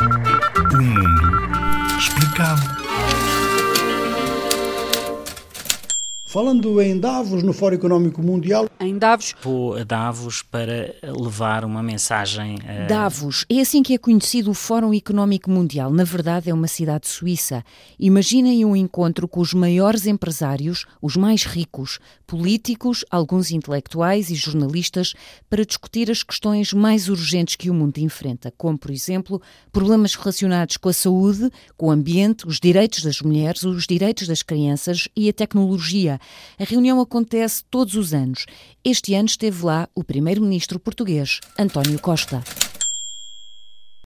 O mundo explicado. Falando em Davos, no Fórum Económico Mundial. Em Davos. Vou a Davos para levar uma mensagem. Uh... Davos, é assim que é conhecido o Fórum Económico Mundial. Na verdade, é uma cidade suíça. Imaginem um encontro com os maiores empresários, os mais ricos, políticos, alguns intelectuais e jornalistas, para discutir as questões mais urgentes que o mundo enfrenta, como, por exemplo, problemas relacionados com a saúde, com o ambiente, os direitos das mulheres, os direitos das crianças e a tecnologia. A reunião acontece todos os anos. Este ano esteve lá o primeiro-ministro português, António Costa.